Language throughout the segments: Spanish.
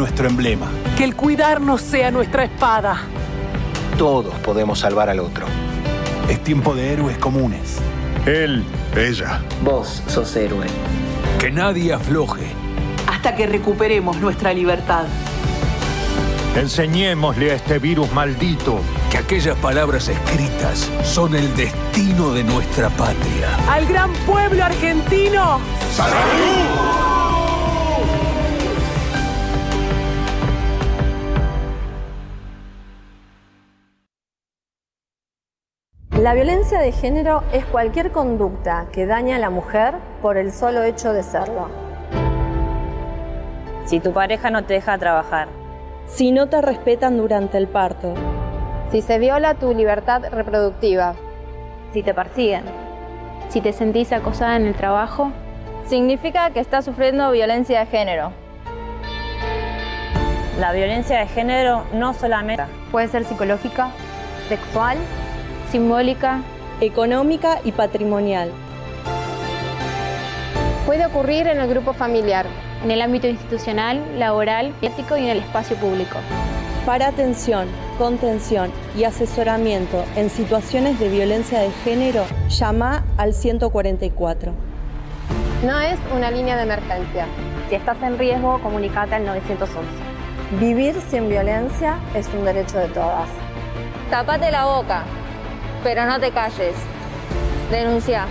nuestro emblema. Que el cuidarnos sea nuestra espada. Todos podemos salvar al otro. Es tiempo de héroes comunes. Él, ella. Vos sos héroe. Que nadie afloje. Hasta que recuperemos nuestra libertad. Enseñémosle a este virus maldito que aquellas palabras escritas son el destino de nuestra patria. Al gran pueblo argentino. ¡Salud! La violencia de género es cualquier conducta que daña a la mujer por el solo hecho de serlo. Si tu pareja no te deja trabajar. Si no te respetan durante el parto. Si se viola tu libertad reproductiva. Si te persiguen. Si te sentís acosada en el trabajo. Significa que estás sufriendo violencia de género. La violencia de género no solamente puede ser psicológica, sexual simbólica, económica y patrimonial. Puede ocurrir en el grupo familiar, en el ámbito institucional, laboral, ético y en el espacio público. Para atención, contención y asesoramiento en situaciones de violencia de género, llama al 144. No es una línea de emergencia. Si estás en riesgo, comunícate al 911. Vivir sin violencia es un derecho de todas. Tapate la boca, pero no te calles. Denuncia.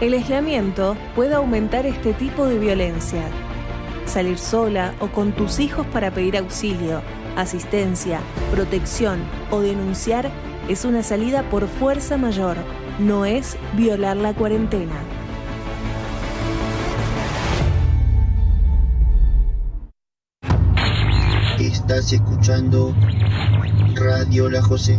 El aislamiento puede aumentar este tipo de violencia. Salir sola o con tus hijos para pedir auxilio, asistencia, protección o denunciar es una salida por fuerza mayor, no es violar la cuarentena. Estás escuchando Radio La José.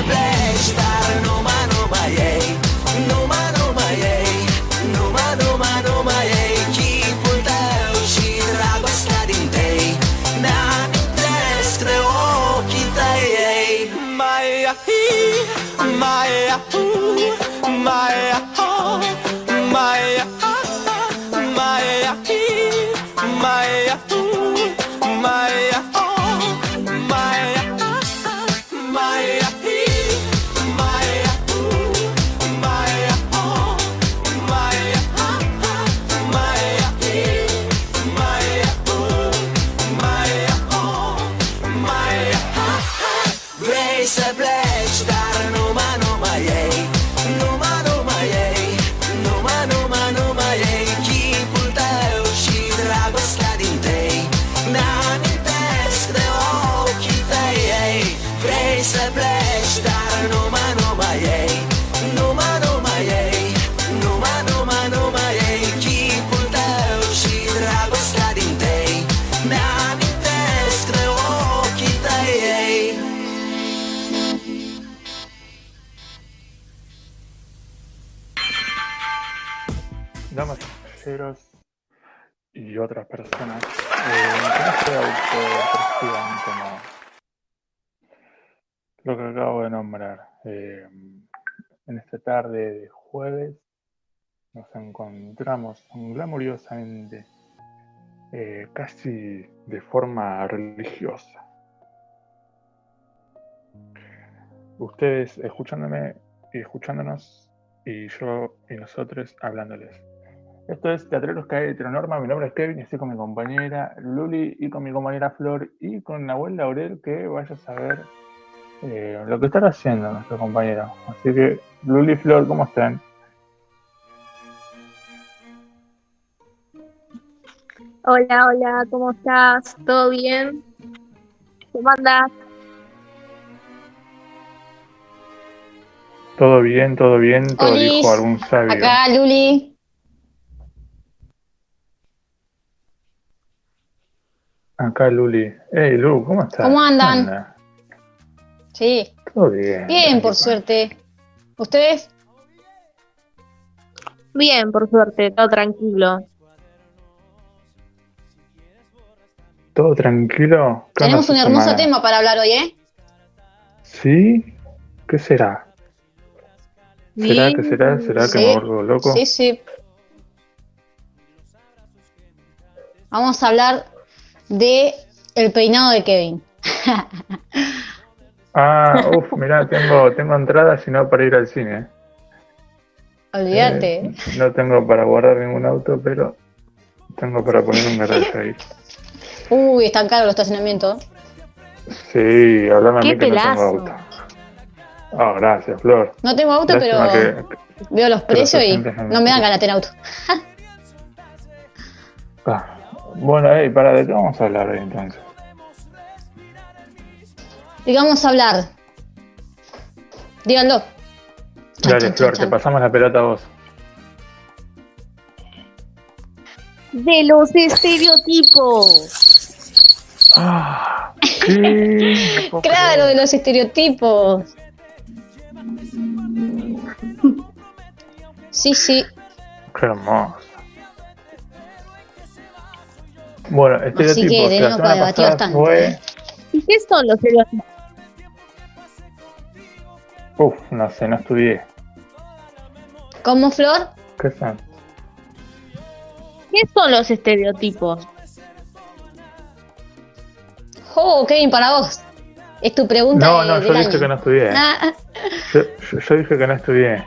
the. Lo que acabo de nombrar. Eh, en esta tarde de jueves nos encontramos glamuriosamente, eh, casi de forma religiosa. Ustedes escuchándome y escuchándonos y yo y nosotros hablándoles. Esto es Teatreros Cae Heteronorma, mi nombre es Kevin y estoy con mi compañera Luli y con mi compañera Flor y con Nahuel Laurel que vaya a saber eh, lo que están haciendo nuestro compañero. Así que Luli y Flor, ¿cómo están? Hola, hola, ¿cómo estás? ¿Todo bien? ¿Cómo andas? Todo bien, todo bien, todo Olis, dijo algún sabio. Acá, Luli. Acá Luli. Hey Lu, ¿cómo estás? ¿Cómo andan? anda? Sí. Todo bien. Bien, por suerte. ¿Ustedes? Bien, por suerte, todo tranquilo. ¿Todo tranquilo? ¿Qué onda Tenemos un hermoso semana? tema para hablar hoy, ¿eh? ¿Sí? ¿Qué será? ¿Será Sí. que será? ¿Será que Sí. me vuelvo loco? Sí, sí. Vamos a hablar de el peinado de Kevin. Ah, uff, mirá, tengo, tengo entradas y no para ir al cine. ¿eh? Olvídate. Eh, no tengo para guardar ningún auto, pero tengo para poner un garaje ahí. Uy, están caros los estacionamientos. Sí, hablame a ¡Qué mí que no tengo pelazo! auto. Ah, gracias, Flor. No tengo auto, Lástima pero que- veo los precios y oyentes no me no me dan ganas de tener auto. Ah, bueno, hey, para, ¿de qué vamos a hablar hoy entonces? Y vamos a hablar. Díganlo. Dale, Flor, te pasamos la pelota a vos. De los estereotipos. Ah, ¿qué? Claro, de los estereotipos. Sí, sí. Qué hermoso. Bueno, Así estereotipos. que la semana pasada bastante. fue... ¿Y qué son los estereotipos? Uf, no sé, no estudié. ¿Cómo, Flor? ¿Qué son? ¿Qué son los estereotipos? Oh, Kevin, para vos. Es tu pregunta No, de- no, del yo dije año. que no estudié. Ah. Yo, yo- yo dije que no estudié.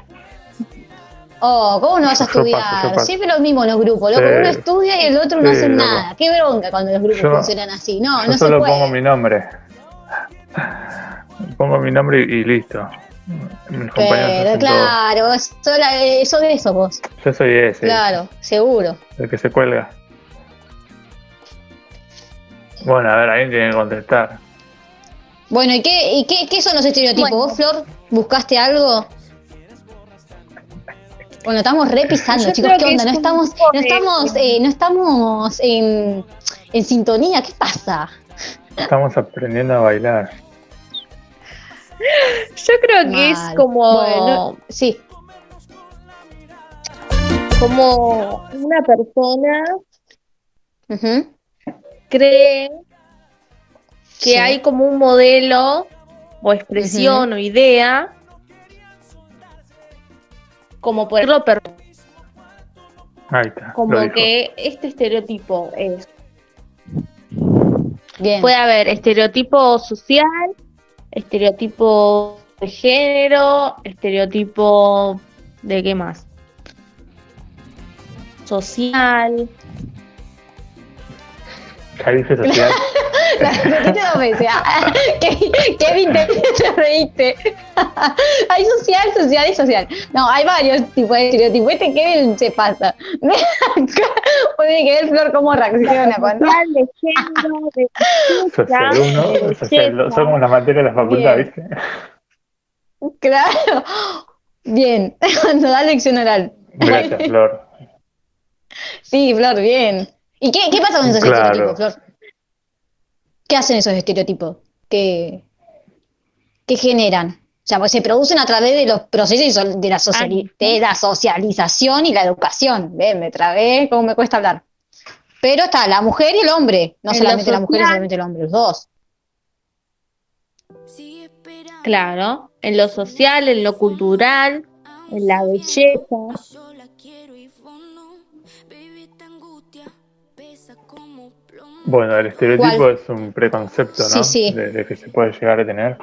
Oh, ¿cómo no vas a paso, estudiar? paso. Siempre lo mismo en los grupos. Loco, Sí. uno estudia y el otro no Sí, hace loco. nada. Qué bronca cuando los grupos Yo- funcionan así. No, yo no se solo puede. pongo mi nombre. Pongo mi nombre y, y listo. Mis Pero claro, sola- eh, sos de eso vos. Yo soy ese, Claro, seguro. el que se cuelga. Bueno, a ver, alguien tiene que contestar. Bueno, ¿y qué, y qué, qué son los estereotipos? ¿Vos, Flor, buscaste algo? Bueno, estamos repisando, chicos, ¿qué onda? es No estamos, no estamos, eh, no estamos en, en sintonía, ¿qué pasa? Estamos aprendiendo a bailar. Yo creo que es como, Bueno, sí. como una persona cree que Sí. hay como un modelo o expresión o idea como por ejemplo per- Ahí está. lo como que este estereotipo es Bien. puede haber estereotipo social estereotipo de género estereotipo de qué más social dije social. La repetiste dos veces. Ah, Kevin, te, te reíste. Hay social, social y social. No, hay varios tipos de estereotipos. Este Kevin se pasa. Puede que ver Flor cómo reacciona cuando. social de género de Social 1, social 2. Son como las materias de la facultad, Bien. ¿viste? Claro. Bien. Cuando da lección oral. Gracias, Flor. Sí, Flor, bien. ¿Y qué, qué pasa con esos Claro. estereotipos, Flor? ¿Qué hacen esos estereotipos? ¿Qué, qué generan? O sea, pues se producen a través de los procesos de la, sociali- de la socialización y la educación. ¿Ven? Me trabé, ¿cómo me cuesta hablar? Pero está la mujer y el hombre, no En solamente lo la mujer y solamente el hombre, los dos. Claro, en lo social, en lo cultural, en la belleza. Bueno, el estereotipo ¿Cuál? es un preconcepto, Sí, ¿no? sí. De, de que se puede llegar a tener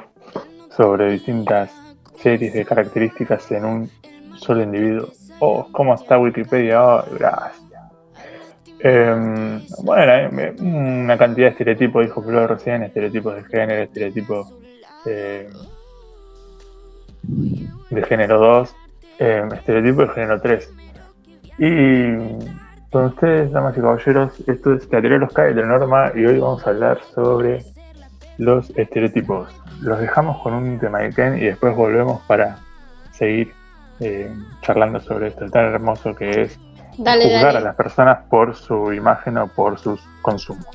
sobre distintas series de características en un solo individuo. Oh, ¿cómo está Wikipedia? Oh, gracias. Em, bueno, eh, una cantidad de estereotipos, dijo Flor recién, estereotipos de género, estereotipos eh, de género 2, eh, estereotipos de género 3. Y con ustedes, damas y caballeros, esto es Teatreros Cae de la Norma y hoy vamos a hablar sobre los estereotipos. Los dejamos con un tema de Ken y después volvemos para seguir eh, charlando sobre esto tan hermoso que es Dale, juzgar dale. a las personas por su imagen o por sus consumos.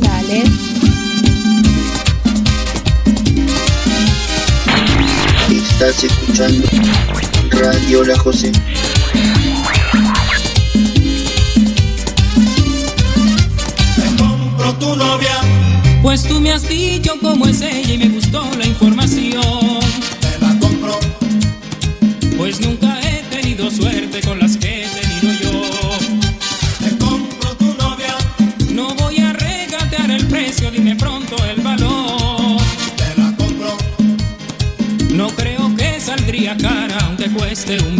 Dale. Estás escuchando Radio La José. Tu novia. Pues tú me has dicho cómo es ella y me gustó la información. Te la compro. Pues nunca he tenido suerte con las que he tenido yo. Te compro tu novia. No voy a regatear el precio, dime pronto el valor. Te la compro. No creo que saldría cara aunque cueste un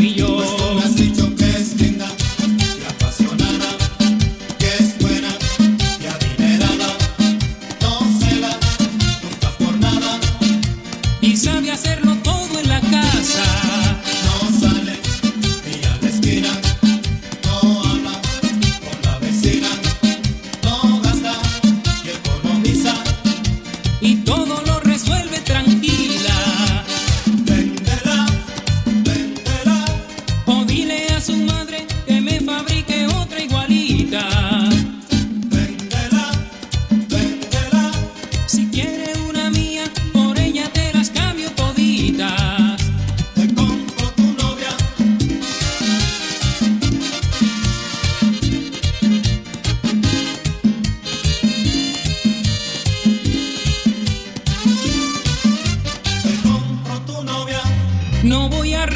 No voy a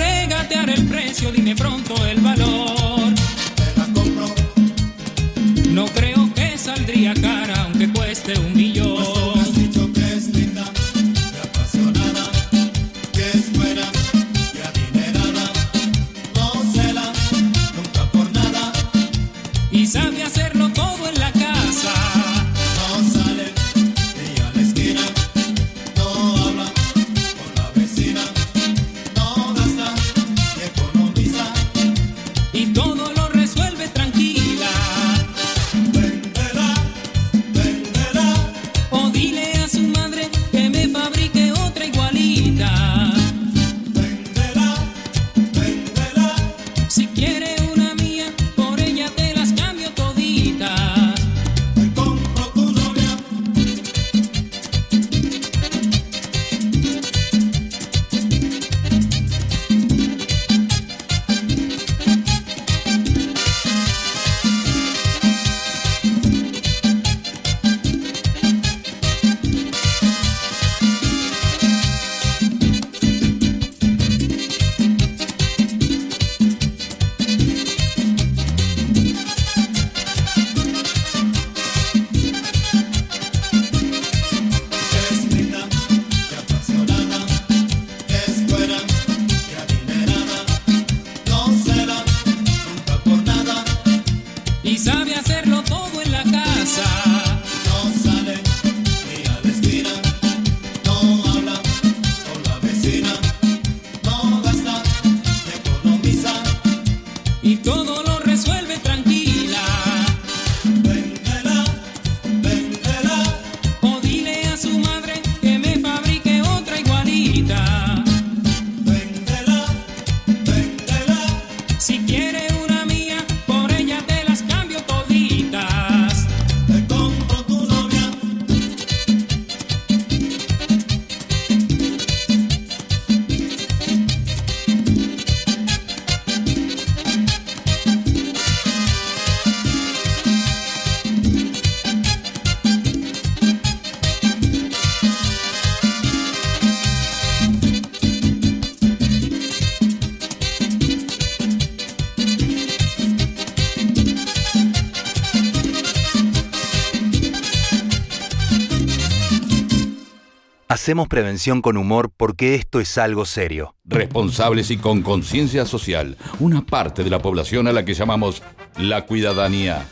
Hacemos prevención con humor porque esto es algo serio. Responsables y con conciencia social, una parte de la población a la que llamamos la cuidadanía.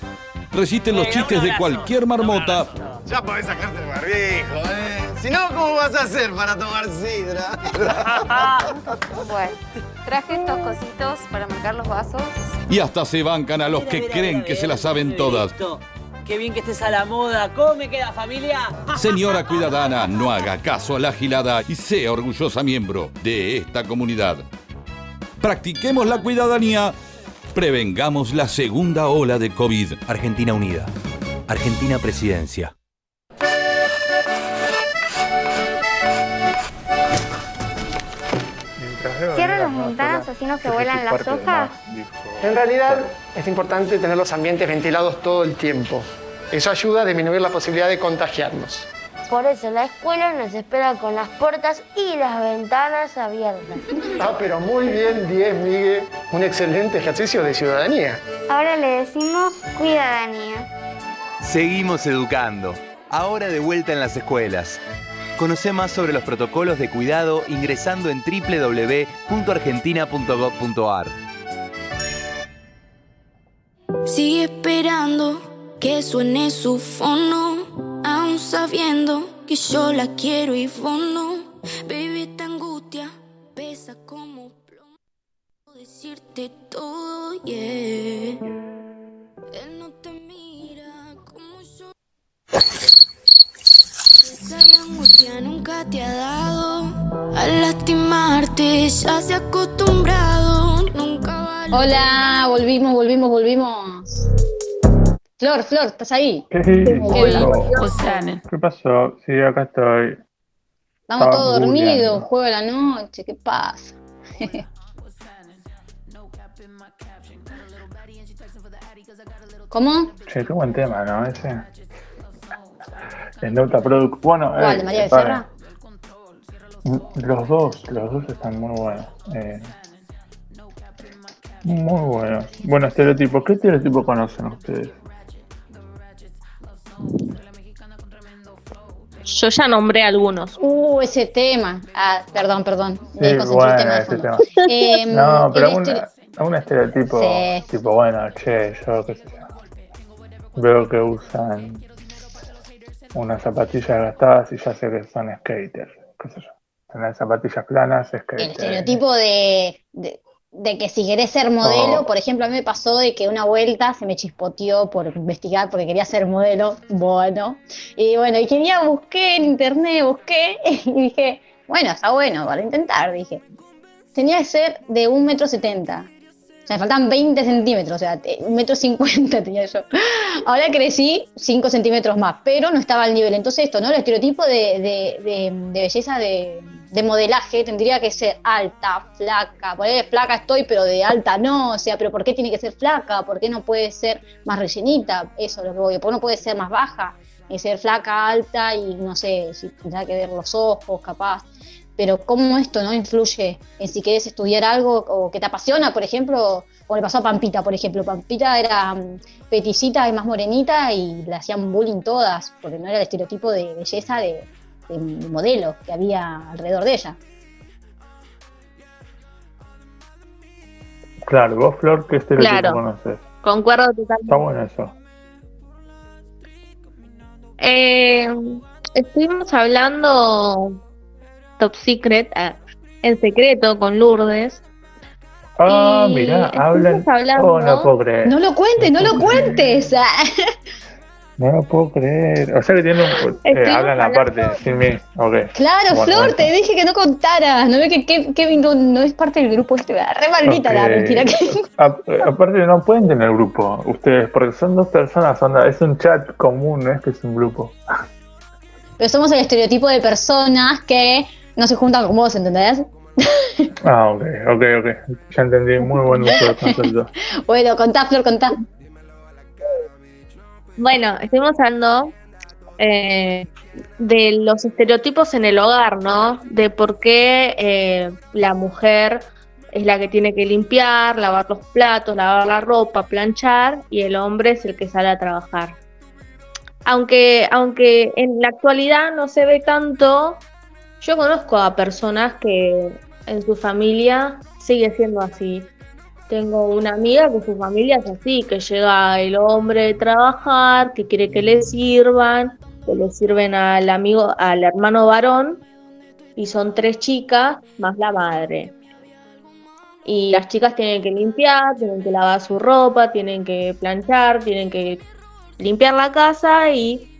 Resisten los chistes de cualquier marmota. Ya podés sacarte el barbijo, ¿eh? Si no, ¿cómo vas a hacer para tomar sidra? bueno, traje estos cositos para marcar los vasos. Y hasta se bancan a los que creen que se las saben todas. Qué bien que estés a la moda. ¿Cómo me queda, familia? Señora Cuidadana, no haga caso a la gilada y sea orgullosa miembro de esta comunidad. Practiquemos la cuidadanía. Prevengamos la segunda ola de COVID. Argentina Unida. Argentina Presidencia. Se vuelan las hojas. En realidad es importante tener los ambientes ventilados todo el tiempo. Eso ayuda a disminuir la posibilidad de contagiarnos. Por eso la escuela nos espera con las puertas y las ventanas abiertas. Ah, pero muy bien, 10, Miguel. Un excelente ejercicio de ciudadanía. Ahora le decimos cuidadanía. Seguimos educando. Ahora de vuelta en las escuelas. Conoce más sobre los protocolos de cuidado ingresando en www.argentina.gov.ar. Sigue esperando que suene su fono, aún sabiendo que yo la quiero y vos no. Baby, esta angustia pesa como plomo. Decirte todo, yeah. Él no te mira como yo. Angustia nunca te ha dado. Al lastimarte ya se ha acostumbrado. Nunca. Hola, volvimos, volvimos, volvimos. Flor, Flor, ¿estás ahí? ¿Qué, Hola. ¿Qué pasó? Sí, acá estoy. Estamos Estaba todos dormidos, juego de la noche, ¿qué pasa? ¿Cómo? Che, qué buen tema, ¿no? Ese. El Nota Product. Bueno, ¿Cuál, eh, de María paren. Becerra? Los dos, los dos están muy buenos. eh. muy buenos. Bueno, estereotipos. ¿Qué estereotipos conocen ustedes? Yo ya nombré algunos. Uh, ese tema. Ah, perdón, perdón. Me Sí, en bueno, tema ese tema. Em, no, pero un, estere- un estereotipo, Sí. tipo, bueno, che, yo qué sé. Veo que usan unas zapatillas gastadas y ya sé que son skaters, qué sé yo. Tener zapatillas planas, el skaters. estereotipo de, de, de que si querés ser modelo, Oh. por ejemplo, a mí me pasó de que una vuelta se me chispoteó por investigar porque quería ser modelo, bueno, y bueno, y quería, busqué en internet, busqué, y dije, bueno, está bueno, para intentar, dije. Tenía que ser de un metro setenta. O sea, me faltan 20 centímetros, o sea, un metro cincuenta tenía yo. Ahora crecí 5 centímetros más, pero no estaba al nivel. Entonces esto, ¿no? El estereotipo de, de- belleza de, de modelaje tendría que ser alta, flaca. Por de flaca estoy, pero de alta no. O sea, pero ¿por qué tiene que ser flaca? ¿Por qué no puede ser más rellenita? Eso es lo que voy. ¿Por qué no puede ser más baja? Y ser flaca, alta y no sé, si tendrá que ver los ojos, capaz pero cómo esto no influye en si querés estudiar algo o que te apasiona, por ejemplo, como le pasó a Pampita, por ejemplo. Pampita era mm, peticita y más morenita y le hacían bullying todas, porque no era el estereotipo de belleza de, de- de modelo que había alrededor de ella. Claro, vos, Flor, ¿qué estereotipo Claro. conoces? Concuerdo totalmente. Está bueno eso. Eh, estuvimos hablando Top Secret ah, en secreto con Lourdes. Ah, mirá, estuvimos hablan. hablando- Oh, no puedo creer. No lo cuentes, no lo cuentes. No lo puedo creer. O sea que tienen un. Eh, hablan aparte, sin mí. Ok. Claro, Bueno, Flor, bueno. te dije que no contaras. No ve que Kev- Kevin no, no es parte del grupo este. ¿verdad? Re maldita la mentira que. A- aparte, no pueden tener grupo ustedes, porque son dos personas. Onda, es un chat común, no es que es un grupo. Pero somos el estereotipo de personas que no se juntan con vos, ¿entendés? Ah, ok, ok, ok. Ya entendí. Muy buen uso del concepto. Bueno, contá, Flor, contá. Bueno, estuvimos hablando eh, de los estereotipos en el hogar, ¿no? De por qué eh, la mujer es la que tiene que limpiar, lavar los platos, lavar la ropa, planchar, y el hombre es el que sale a trabajar. Aunque, aunque en la actualidad no se ve tanto, Yo conozco a personas que en su familia sigue siendo así. Tengo una amiga que su familia es así, que llega el hombre de trabajar, que quiere que le sirvan, que le sirven al amigo, al hermano varón, y son tres chicas más la madre. Y las chicas tienen que limpiar, tienen que lavar su ropa, tienen que planchar, tienen que limpiar la casa y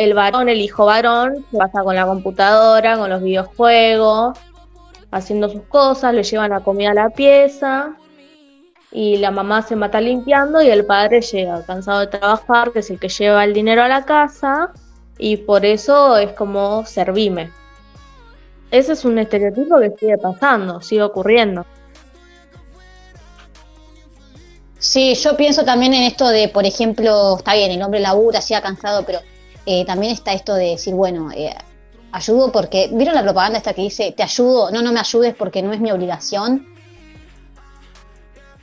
el varón, el hijo varón, se pasa con la computadora, con los videojuegos, haciendo sus cosas, le llevan la comida a la pieza y la mamá se mata limpiando y el padre llega cansado de trabajar, que es el que lleva el dinero a la casa y por eso es como servime. Ese es un estereotipo que sigue pasando, sigue ocurriendo. Sí, yo pienso también en esto de, por ejemplo, está bien, el hombre labura, ha cansado, pero eh, también está esto de decir, bueno, eh, ayudo porque, ¿vieron la propaganda esta que dice, te ayudo, no, no me ayudes porque no es mi obligación?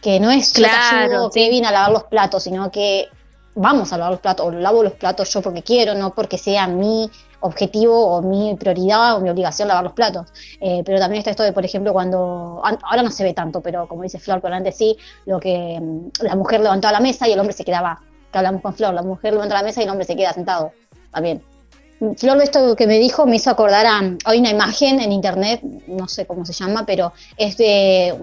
Que no es claro, yo te ayudo, Kevin, a lavar los platos, sino que vamos a lavar los platos, o lavo los platos yo porque quiero, no porque sea mi objetivo o mi prioridad o mi obligación lavar los platos. Eh, pero también está esto de, por ejemplo, cuando, ahora no se ve tanto, pero como dice Flor, pero antes sí, lo que mm, la mujer levantaba la mesa y el hombre se quedaba, que hablamos con Flor, la mujer levanta la mesa y el hombre se queda sentado, también. Flor, esto que me dijo me hizo acordar a, hay una imagen en internet, no sé cómo se llama, pero es de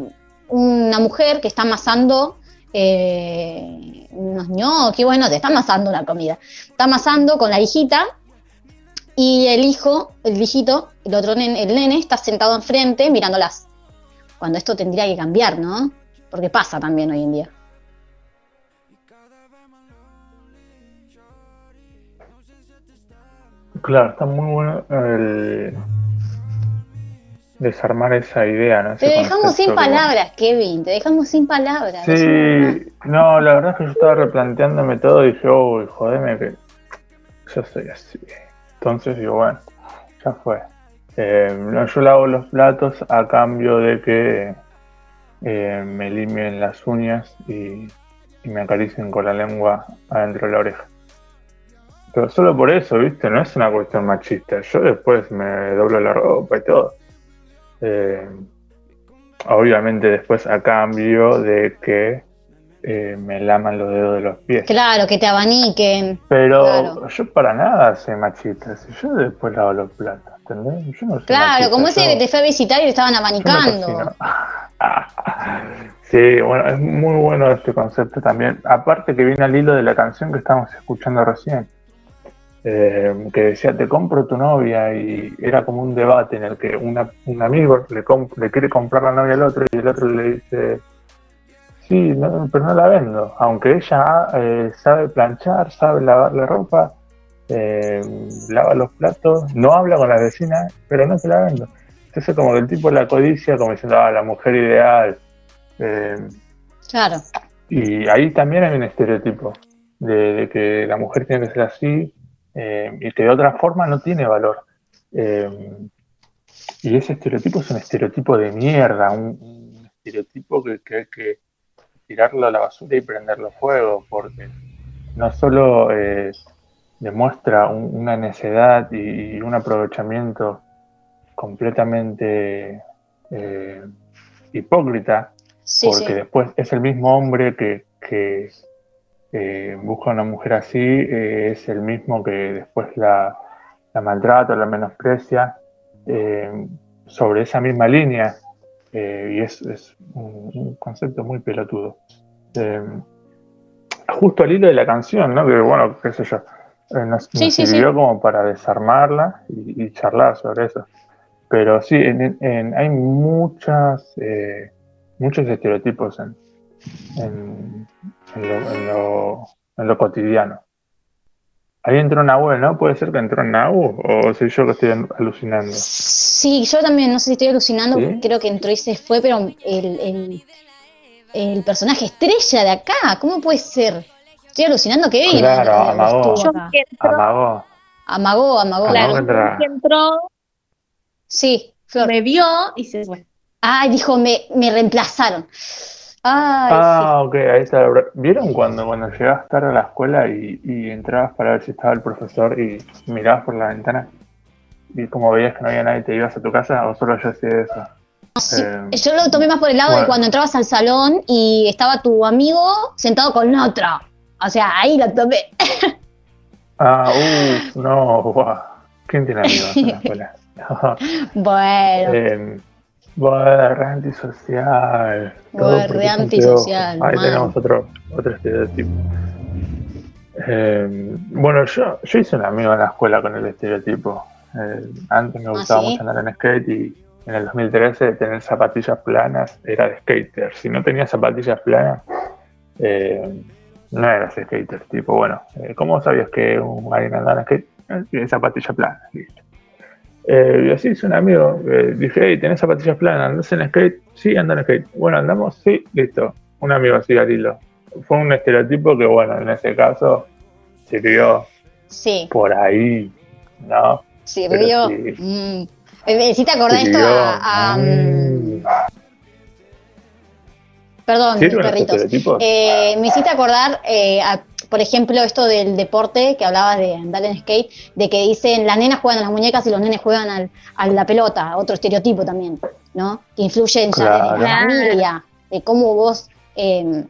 una mujer que está amasando eh, unos ñoquis, bueno, te está amasando una comida. Está amasando con la hijita y el hijo, el viejito, el otro nene, el nene está sentado enfrente mirándolas. Cuando esto tendría que cambiar, ¿no? Porque pasa también hoy en día. Claro, está muy bueno el desarmar esa idea, ¿no? te dejamos sin palabras, Kevin, te dejamos sin palabras. Sí, no, la verdad es que yo estaba replanteándome todo y dije, uy, jodeme que yo soy así. Entonces digo, bueno, ya fue. Eh, yo lavo los platos a cambio de que eh, me limpien las uñas y, me acaricien con la lengua adentro de la oreja. Pero solo por eso, ¿viste? No es una cuestión machista. Yo después me doblo la ropa y todo. Eh, obviamente después a cambio de que eh, me laman los dedos de los pies. Claro, que te abaniquen. Pero yo para nada soy machista, si yo después lavo los platos, ¿entendés? Yo no soy claro, como ese que te fue a visitar y te estaban abanicando. sí, bueno, es muy bueno este concepto también. Aparte que viene al hilo de la canción que estamos escuchando recién. Eh, que decía, te compro tu novia, y era como un debate en el que un amigo le, le quiere comprar la novia al otro y el otro le dice, Sí, pero no la vendo. Aunque ella eh, sabe planchar, sabe lavar la ropa, eh, lava los platos, no habla con la vecina, pero no te la vendo. Entonces como que el tipo la codicia como diciendo, ah, la mujer ideal. Eh, claro. Y ahí también hay un estereotipo de, que la mujer tiene que ser así y que de otra forma no tiene valor. y ese estereotipo es un estereotipo de mierda, un, estereotipo que, que, que tirarlo a la basura y prenderlo fuego, porque no solo eh, demuestra una necedad y, un aprovechamiento completamente eh, hipócrita, porque después es el mismo hombre que, eh, busca una mujer así, es el mismo que después la, la maltrata, la menosprecia, sobre esa misma línea eh, y es, un, concepto muy pelotudo. Eh, justo al hilo de la canción, ¿no? Que bueno, qué sé yo, eh, nos, sirvió como para desarmarla y, charlar sobre eso. Pero sí, hay muchas, muchos estereotipos en, en, lo cotidiano. Ahí entró Nahu, ¿no? ¿Puede ser que entró Nahu o soy yo que estoy alucinando? Sí, yo también, no sé si estoy alucinando, creo que entró y se fue, pero el, el, personaje estrella de acá, ¿cómo puede ser? Estoy alucinando que viene. Claro, amagó. Amagó. Amagó, amagó. Claro, que entró. Sí, Me vio y se fue. Ah, dijo, me, me reemplazaron ah, ok, ahí está. ¿Vieron cuando, cuando llegabas tarde a la escuela y, entrabas para ver si estaba el profesor y mirabas por la ventana y como veías que no había nadie, te ibas a tu casa o solo yo hacía eso. Sí, Eh, Yo lo tomé más por el lado de cuando entrabas al salón y estaba tu amigo sentado con otro. O sea, ahí lo tomé. Ah, uff, no, guau. ¿Quién tiene amigos en la escuela? Bueno, eh, re antisocial. son antisocial. Ahí tenemos otro, otro estereotipo. Eh, bueno, yo, yo hice un amigo en la escuela con el estereotipo. Eh, antes me gustaba ¿sí? mucho andar en skate y en el 2013 tener zapatillas planas era de skater. Si no tenías zapatillas planas, eh, no eras skater. Tipo, bueno, ¿cómo sabías que un alguien andaba en skate? Tiene zapatillas planas. listo. Eh, y así hice un amigo. eh, dije, hey, ¿tenés zapatillas planas? ¿Andás en skate? Sí, ando en skate. Bueno, andamos, sí, listo. Un amigo así al hilo. Fue un estereotipo que, bueno, en ese caso sirvió sí, por ahí, ¿no? sirvió. Sí. Mm. Me hiciste acordar esto a. a, mm, Perdón, ¿Sirven los perritos. Eh, me hiciste acordar, eh, a- por ejemplo, esto del deporte que hablabas de andar en skate, de que dicen las nenas juegan a las muñecas y los nenes juegan al- a la pelota, otro estereotipo también, ¿no? Que influye en, ya Claro. en la familia, de cómo vos eh,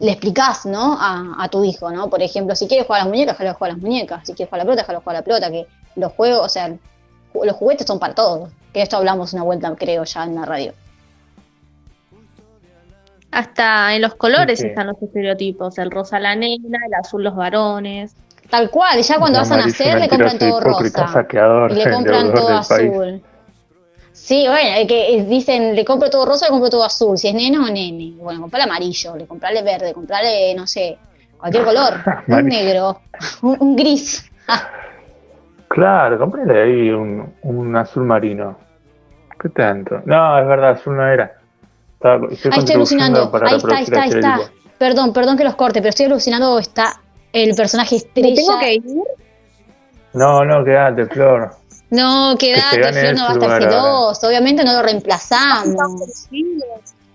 le explicás, ¿no? A, a tu hijo, ¿no? Por ejemplo, si quieres jugar a las muñecas, déjalo jugar a las muñecas. Si quieres jugar a la pelota, déjalo jugar a la pelota. Que los juegos, o sea, los juguetes son para todos. Que esto hablamos una vuelta, creo, ya en la radio. Hasta en los colores están los estereotipos. El rosa la nena, el azul los varones. Tal cual, ya cuando vas a nacer le compran todo rosa. saqueador, Y le compran todo país. azul. Sí, bueno, es que dicen, le compro todo rosa, le compro todo azul. Si es nena o nene. Bueno, comprale amarillo, le comprale verde, comprale, no sé, cualquier color. un negro, un, un gris. Claro, cómprale ahí un, un azul marino. ¿Qué tanto? No, es verdad, azul no era. Estoy ahí estoy alucinando. para Ahí está, ahí está, ahí está. Perdón, perdón que los corte, pero estoy alucinando. Está el personaje estrella. tengo que ir? No, no, quédate, Flor. No, Que quédate, gane Flor, no va a estar celoso. Obviamente no lo reemplazamos.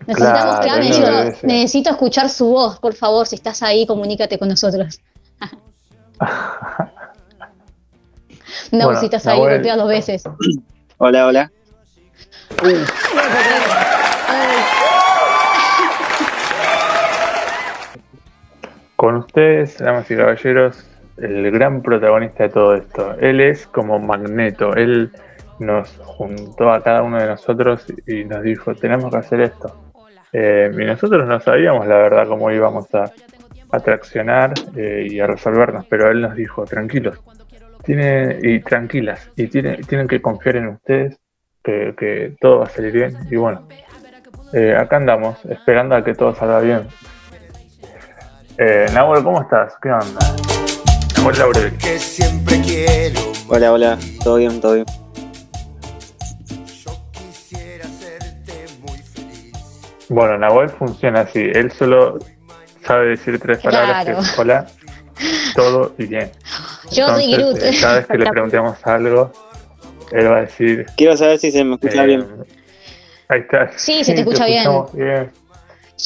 Necesitamos Claro, que no necesito, escuchar su voz, por favor. Si estás ahí, comunícate con nosotros. no, Bueno, si estás ahí, golpea dos veces. Hola, hola. Con ustedes, damas y caballeros, el gran protagonista de todo esto. Él es como Magneto. Él nos juntó a cada uno de nosotros y nos dijo, tenemos que hacer esto. Eh, y nosotros no sabíamos la verdad cómo íbamos a, a traccionar eh, y a resolvernos, pero él nos dijo, tranquilos, tiene, y tranquilas, y tiene, tienen que confiar en ustedes, que, que todo va a salir bien. Y bueno, eh, acá andamos, esperando a que todo salga bien. Eh, Nahuel, ¿cómo estás? ¿Qué onda? Nahuel Laurel. Que siempre quiero. Hola, hola. ¿Todo bien? ¿Todo bien? Bueno, Nahuel funciona así. Él solo sabe decir tres palabras Claro. que es hola, todo y bien. Yo soy Groot. eh, cada vez que le preguntemos algo, él va a decir... Quiero saber si se me escucha eh, bien. Ahí está. Sí, se te escucha bien. bien.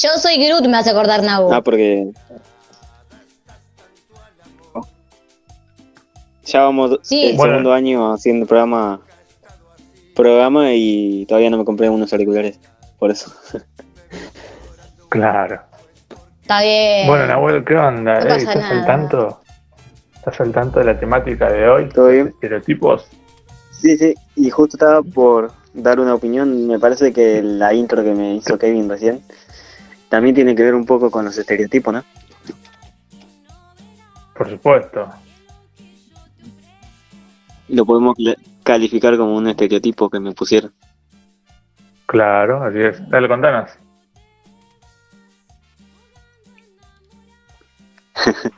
Yo soy Groot, me hace acordar Nabu. Ah, porque. Ya vamos Sí. el Bueno. segundo año haciendo programa programa y todavía no me compré unos auriculares. Por eso. Claro. Está bien. Bueno, Nahuel, ¿qué onda? No pasa ¿Estás al tanto? ¿Estás al tanto de la temática de hoy? ¿Todo bien? Estereotipos. Sí, sí. Y justo estaba por dar una opinión. Me parece que la intro que me hizo Kevin recién también tiene que ver un poco con los estereotipos, ¿no? Por supuesto. Lo podemos calificar como un estereotipo que me pusieron. Claro, así es. Dale, contanos.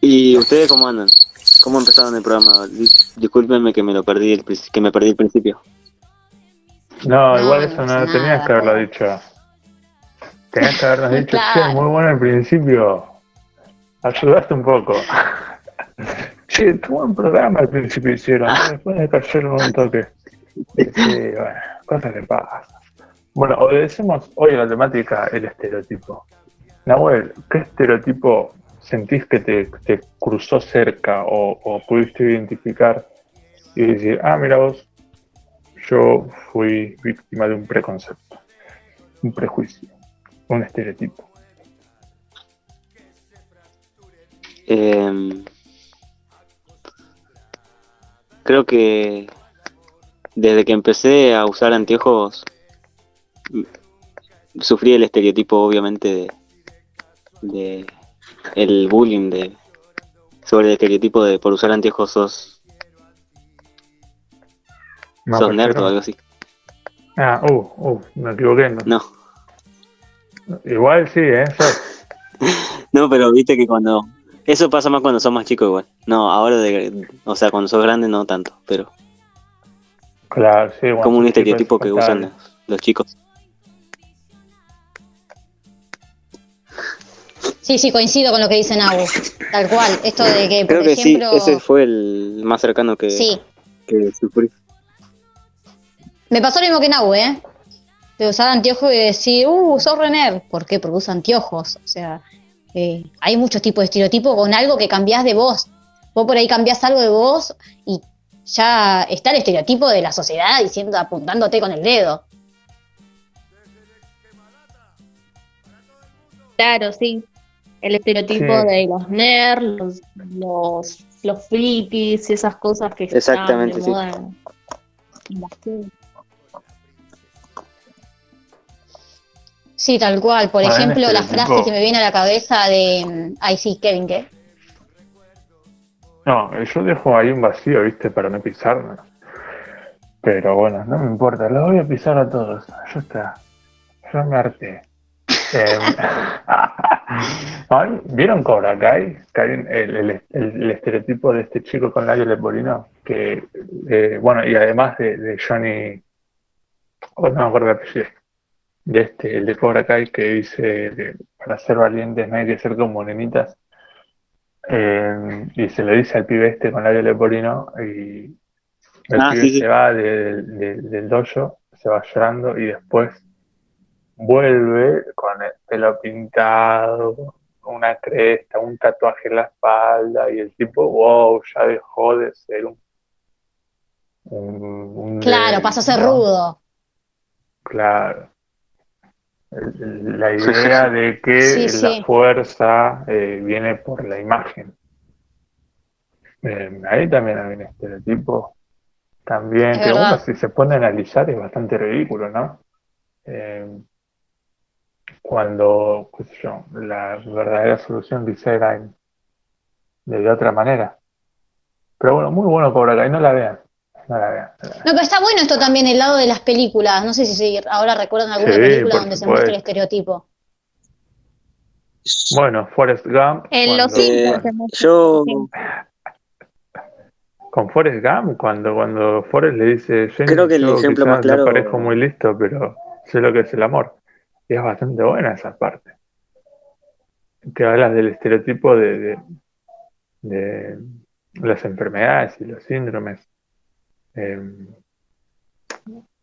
¿Y ustedes cómo andan? ¿Cómo empezaron el programa? Dis- Discúlpenme que me lo perdí, el, que me perdí el principio. No, No, igual eso no tenías nada, que haberlo dicho. Tenías que habernos dicho, Claro. che, muy bueno al principio. Ayudaste un poco. che, tu buen programa al principio hicieron, ¿no? después de cayeron un toque. Sí, bueno, cosas que pasan. Bueno, obedecemos hoy a la temática el estereotipo. Nahuel, ¿qué estereotipo sentís que te, te cruzó cerca o, o pudiste identificar y decir, ah, mira vos, yo fui víctima de un preconcepto, un prejuicio, un estereotipo. Em, creo que desde que empecé a usar anteojos m- sufrí el estereotipo obviamente de, de el bullying de sobre el estereotipo de por usar anteojos sos, Más sos nerd o algo así. Ah, uh, uh, me equivoqué. No. No. Igual sí, ¿eh? No, pero viste que cuando eso pasa más cuando sos más chico igual. No, ahora de, o sea, cuando sos grande no tanto, pero Claro, sí. bueno, como un estereotipo es que usan los, los chicos. Sí, sí, coincido con lo que dice Nau. Tal cual. Esto de que, por Creo que ejemplo. sí, ese fue el más cercano que, Sí. que sufrí. Me pasó lo mismo que Nau, ¿eh? De usar anteojos y decir, uh, sos Rener. ¿Por qué? Porque usa anteojos. O sea, eh, hay muchos tipos de estereotipos con algo que cambiás de vos. Vos por ahí cambiás algo de vos y ya está el estereotipo de la sociedad diciendo, apuntándote con el dedo. Claro, sí. El estereotipo Sí. de los nerds, los, los, los frikis y esas cosas que Exactamente, están de moda Sí, tal cual. Por ejemplo, la estereotipo. frase que me viene a la cabeza de. mm, Ay, sí, Kevin, ¿qué? No, yo dejo ahí un vacío, ¿viste? Para no pisarme. Pero bueno, no me importa, los voy a pisar a todos. Ya está. Yo me harté. Em, ¿Vieron Cobra Kai? El, el- el- el estereotipo de este chico con labio leporino. Que, eh, bueno, y además de, de Johnny. oh, no me acuerdo el apellido. De este, el de Cobra Kai, que dice: de, para ser valientes no hay que ser como nenitas. Eh, y se lo dice al pibe este con labio leporino y el Ah, pibe sí, sí. se va de- de- del dojo, se va llorando y después vuelve con el pelo pintado, una cresta, un tatuaje en la espalda y el tipo, wow, ya dejó de ser un... un, un Claro, pasó a ser ¿no? rudo. Claro. La idea de que Sí, la sí. fuerza eh, viene por la imagen. Eh, ahí también hay un estereotipo. También, Es que uno si se pone a analizar es bastante ridículo, ¿no? Eh, cuando, qué sé yo, la verdadera solución quizá era de otra manera. Pero bueno, muy bueno Cobra Kai, no la vean. No la vean. No, pero está bueno esto también, el lado de las películas. No sé si ahora recuerdan alguna Sí, película donde se muestra el estereotipo. Bueno, Forrest Gump. En los cuando- muestra, yo- Con Forrest Gump, cuando, cuando Forrest le dice, Creo que el yo ejemplo más claro- no parezco muy listo, pero sé lo que es el amor. Y es bastante buena esa parte. Que habla del estereotipo de, de, de las enfermedades y los síndromes. Eh,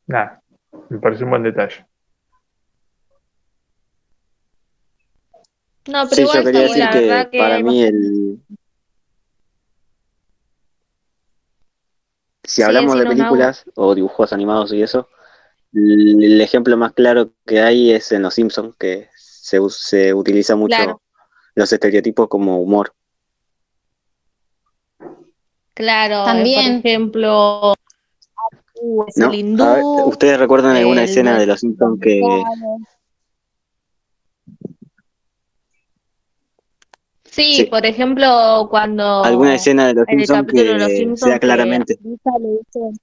nada, me parece un buen detalle. No, pero Sí, igual yo quería decir que para mí el... Si Sí, hablamos de películas o dibujos animados y eso, el ejemplo más claro que hay es en Los Simpsons, que se, se utiliza mucho Claro. los estereotipos como humor. Claro, También. por ejemplo, es ¿no? el hindú. Ver, ¿Ustedes recuerdan alguna el escena de Los Simpsons que... Sí, Sí. por ejemplo, cuando alguna escena de Los en el Simpsons capítulo de Los que Simpsons sea que claramente? Dice-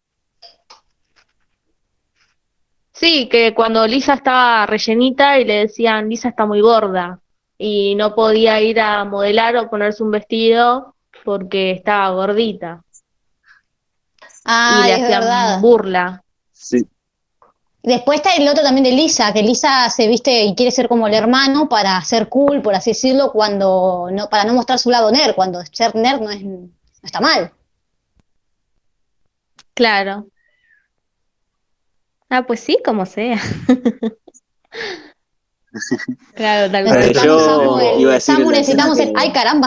Sí, que cuando Lisa estaba rellenita y le decían, Lisa está muy gorda y no podía ir a modelar o ponerse un vestido porque estaba gordita Ah, y le es hacían verdad. burla. Sí. Después está el otro también de Lisa, que Lisa se viste y quiere ser como el hermano para ser cool, por así decirlo, cuando no, para no mostrar su lado nerd, cuando ser nerd no, es, no está mal. Claro. Ah, pues sí, como sea. Claro, tal cual. yo Samuel, iba a decir Samu, la necesitamos el. ¡Ay, caramba!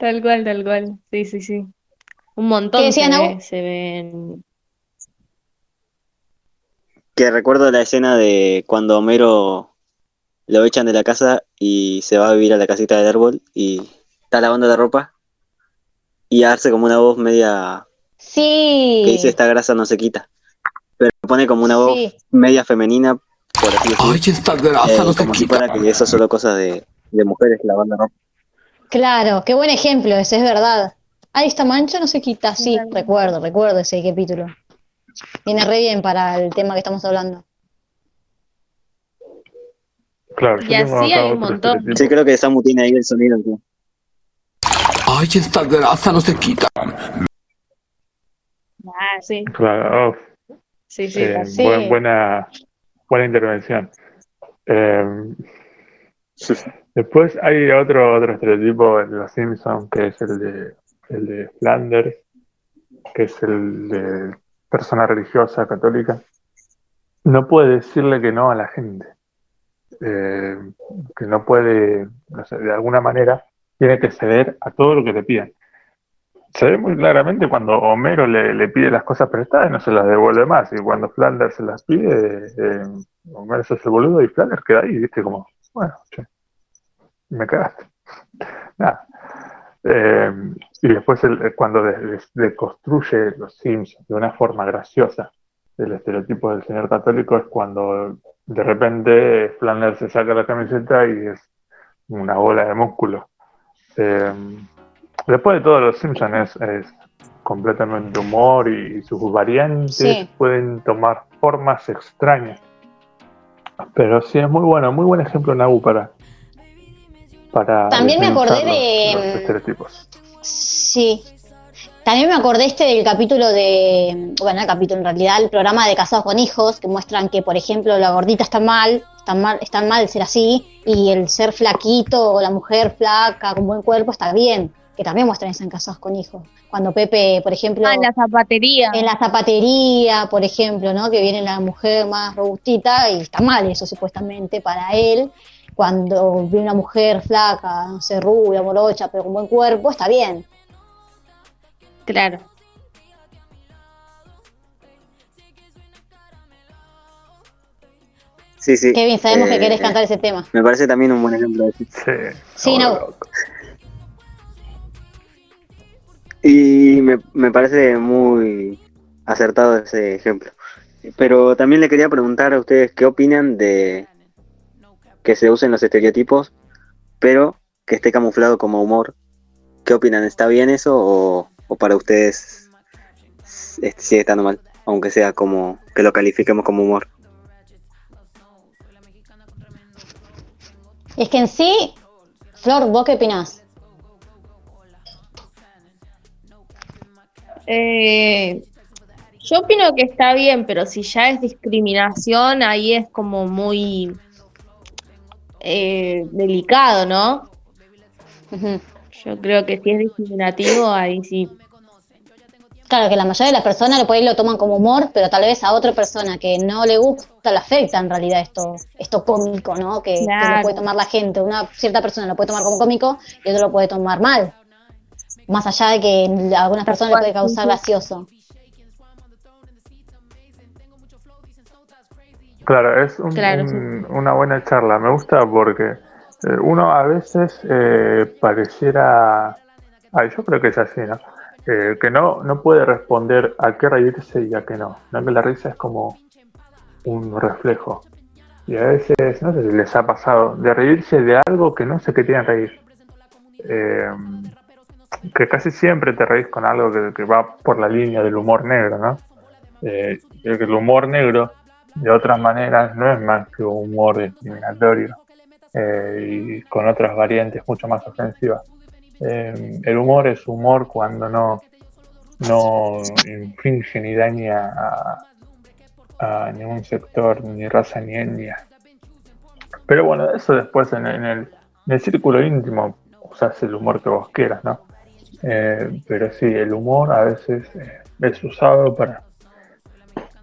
Tal cual, tal cual. Sí, sí, sí. Un montón ¿Qué decía, se, se ven. Que recuerdo la escena de cuando Homero lo echan de la casa y se va a vivir a la casita del árbol y está lavando la ropa y hace como una voz media Sí. que dice esta grasa no se quita. Pero pone como una voz Sí. media femenina, por así decirlo. Ay, esta grasa Eh, no se como si quita. fuera que eso es solo cosas de, de mujeres lavando ropa. Claro, qué buen ejemplo ese, es verdad. Ay, esta mancha no se quita. Sí, recuerdo, recuerdo ese capítulo. Viene re bien para el tema que estamos hablando. Claro, Y así hay un montón. Sí, creo que Samu tiene ahí el sonido. ¿sí? Ay, esta grasa no se quita. Ah, sí. Claro, oh, Sí, sí. eh, sí. buen- buena, buena intervención. Eh, después hay otro, otro estereotipo en Los Simpsons que es el de, el de Flanders, que es el de persona religiosa católica. No puede decirle que no a la gente. Eh, que no puede, no sé, de alguna manera, tiene que ceder a todo lo que le piden. Se ve muy claramente cuando Homero le, le pide las cosas prestadas y no se las devuelve más. Y cuando Flanders se las pide, eh, Homero se hace boludo y Flanders queda ahí, viste, como, bueno, che, me cagaste. Nada. Eh, y después el- cuando de- de- deconstruye los Simpsons de una forma graciosa el estereotipo del señor católico es cuando de repente Flanders se saca la camiseta y es una bola de músculo. Eh, después de todo, los Simpsons es, es completamente humor y, sus variantes Sí. pueden tomar formas extrañas. Pero sí, es muy bueno, muy buen ejemplo Nabu para, para También me acordé de- los, los estereotipos. Sí. También me acordé este del capítulo de, bueno, el capítulo en realidad, el programa de Casados con Hijos, que muestran que, por ejemplo, la gordita está mal, está mal, está mal ser así, y el ser flaquito o la mujer flaca con buen cuerpo está bien, que también muestran eso en Casados con Hijos. Cuando Pepe, por ejemplo, Ah, en la zapatería. en la zapatería, por ejemplo, ¿no? Que viene la mujer más robustita y está mal eso supuestamente para él. Cuando viene una mujer flaca, no sé, rubia, morocha, pero con buen cuerpo, está bien. Claro. Sí, sí. Kevin, sabemos que Eh, querés cantar ese tema. Me parece también un buen ejemplo de eso. Sí. Sí, no. Y me, me parece muy acertado ese ejemplo. Pero también le quería preguntar a ustedes qué opinan de que se usen los estereotipos, pero que esté camuflado como humor. ¿Qué opinan? ¿Está bien eso o, o para ustedes sigue estando mal? Aunque sea como que lo califiquemos como humor. Es que en sí, Flor, ¿vos qué opinás? Eh, yo opino que está bien, pero si ya es discriminación, ahí es como muy eh, delicado, ¿no? Yo creo que si es discriminativo, ahí sí. Claro, que la mayoría de las personas por ahí lo toman como humor, pero tal vez a otra persona que no le gusta le afecta en realidad esto, esto cómico, ¿no? Que, lo puede tomar la gente. Una cierta persona lo puede tomar como cómico y otro lo puede tomar mal. Más allá de que a algunas personas le puede causar gracioso. Claro, es un- Claro, un- una buena charla. Me gusta porque eh, uno a veces eh, pareciera, ay, yo creo que es así, ¿no? Eh, que no, no puede responder a qué reírse y a qué no. ¿no? Que la risa es como un reflejo. Y a veces, no sé si les ha pasado, de reírse de algo que no se querían reír. Eh, que casi siempre te reís con algo que, que va por la línea del humor negro, ¿no? Eh, el humor negro, de otras maneras, no es más que humor discriminatorio eh, y con otras variantes mucho más ofensivas. Eh, el humor es humor cuando no, no infringe ni daña a, a ningún sector, ni raza, ni etnia. Pero bueno, eso después en, en el, en el círculo íntimo usas el humor que vos quieras, ¿no? Eh, pero sí, el humor a veces es usado para,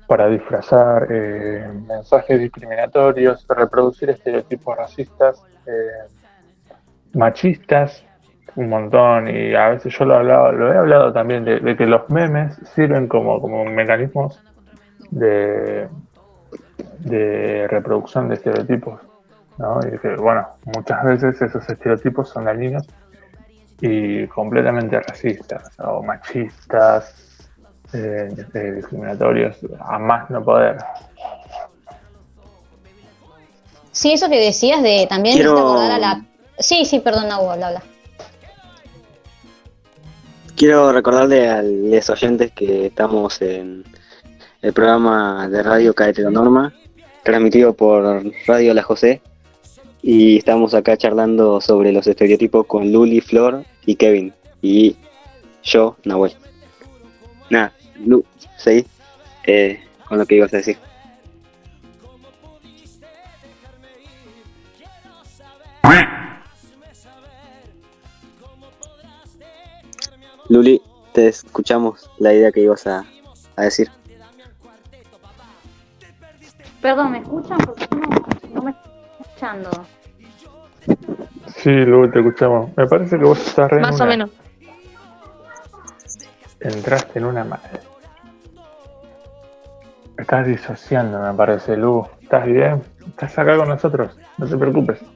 para disfrazar eh, mensajes discriminatorios, reproducir estereotipos racistas, eh, machistas, un montón, y a veces yo lo, he hablado, lo he hablado también de, que los memes sirven como, como mecanismos de, de reproducción de estereotipos, ¿no? Y que, bueno, muchas veces esos estereotipos son dañinos y completamente racistas o machistas, eh, eh, discriminatorios, a más no poder. Sí, eso que decías de también Quiero- acordar a la. Sí, sí, perdón, Hugo, habla, habla. Quiero recordarle a los oyentes que estamos en el programa de radio Norma, transmitido por Radio La José, y estamos acá charlando sobre los estereotipos con Luli, Flor y Kevin, y yo, Nahuel. Nada, Lu, seguí eh, con lo que ibas a decir. Luli, te escuchamos la idea que ibas a, a decir. Perdón, ¿me escuchan? Porque no, no me estoy escuchando. Sí, luego te escuchamos. Me parece que vos estás re en Más o una- menos. Entraste en una madre. Estás disociando, me parece, Lu. ¿Estás bien? Estás acá con nosotros. No te preocupes.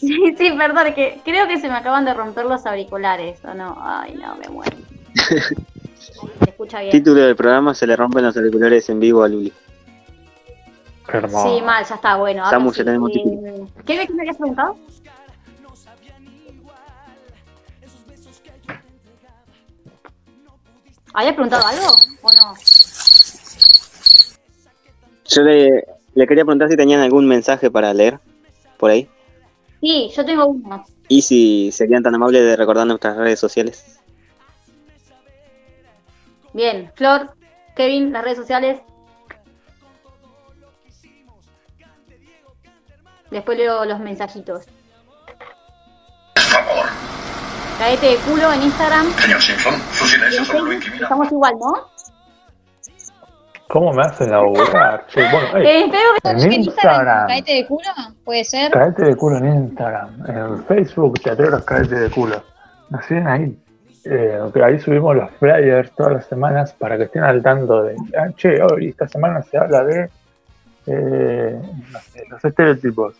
Sí, sí, perdón, es que creo que se me acaban de romper los auriculares, ¿o no? Ay, no, me muero. Se escucha bien. Título del programa, se le rompen los auriculares en vivo a Luli. Hermoso. Sí, mal, ya está, bueno. ahora Samu, sí. ya tenemos Eh, título. ¿Qué me, qué me habías preguntado? ¿Habías preguntado algo o no? Yo le, le quería preguntar si tenían algún mensaje para leer por ahí. Sí, yo tengo uno. Y si serían tan amables de recordar nuestras redes sociales. Bien, Flor, Kevin, las redes sociales. Después leo los mensajitos. Caete de culo en Instagram. Señor Simpson, lo estamos igual, ¿no? ¿Cómo me hacen laburar? Che, bueno, ey, Eh, espero que en Instagram, caete de culo, puede ser. Caete de culo en Instagram. En Facebook, Teatreros Caete de culo. Nos siguen ahí. Eh, ahí subimos los flyers todas las semanas para que estén al tanto de. Ah, che, hoy esta semana se habla de. eh, no sé, los estereotipos.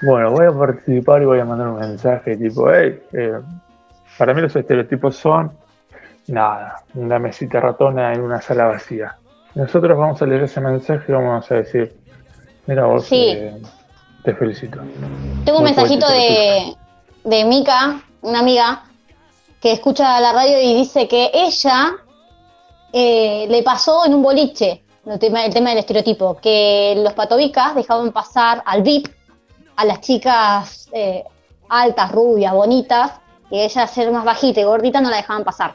Bueno, voy a participar y voy a mandar un mensaje tipo: hey, eh, para mí los estereotipos son. Nada, una mesita ratona en una sala vacía. Nosotros vamos a leer ese mensaje y vamos a decir: Mira vos, Sí. eh, te felicito. Tengo un Muy mensajito de, de Mika, una amiga, que escucha la radio y dice que ella eh, le pasó en un boliche el tema, el tema del estereotipo, que los patobicas dejaban pasar al VIP a las chicas eh, altas, rubias, bonitas, y ella ser más bajita y gordita no la dejaban pasar.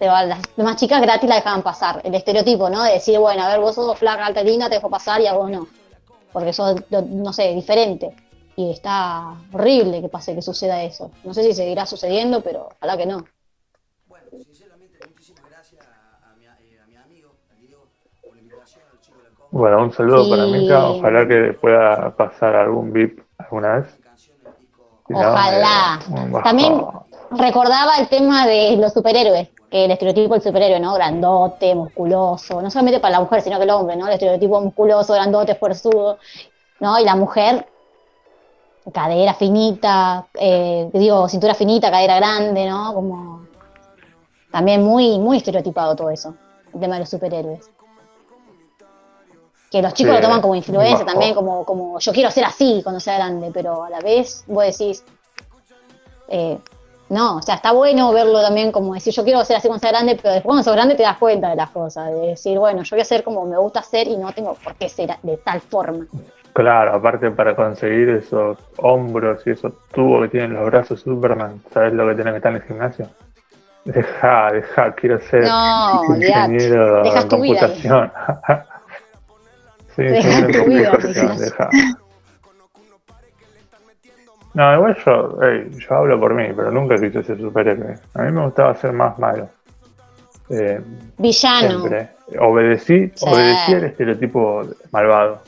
A las demás chicas gratis la dejaban pasar. El estereotipo, ¿no? De decir, bueno, a ver, vos sos flaca, alta, linda, te dejo pasar y a vos no. Porque sos, no sé, diferente. Y está horrible que pase, que suceda eso. No sé si seguirá sucediendo, pero ojalá que no. Bueno, un saludo Sí. para Mica. Ojalá que pueda pasar algún VIP alguna vez. Si no, Ojalá. eh. También recordaba el tema de los superhéroes, el estereotipo del superhéroe, ¿no? Grandote, musculoso, no solamente para la mujer, sino que el hombre, ¿no? El estereotipo musculoso, grandote, esfuerzudo, ¿no? Y la mujer, cadera finita, eh, digo, cintura finita, cadera grande, ¿no? Como también muy, muy estereotipado todo eso, el tema de los superhéroes. Que los chicos Sí, lo toman como influencia también, como, como yo quiero ser así cuando sea grande, pero a la vez vos decís, eh, no, o sea, está bueno verlo también como decir, yo quiero ser así cuando sea grande, pero después cuando sos grande te das cuenta de las cosas, de decir, bueno, yo voy a ser como me gusta ser y no tengo por qué ser de tal forma. Claro, aparte para conseguir esos hombros y esos tubos que tienen los brazos Superman, ¿sabes lo que tiene que estar en el gimnasio? Deja, deja, quiero ser No, ingeniero ahí. computación. sí, tu vida, deja. No, igual yo, ey, yo hablo por mí, pero nunca quise ser superhéroe. A mí me gustaba ser más malo. Eh, Villano. siempre. Obedecí, Sí. obedecí el estereotipo malvado.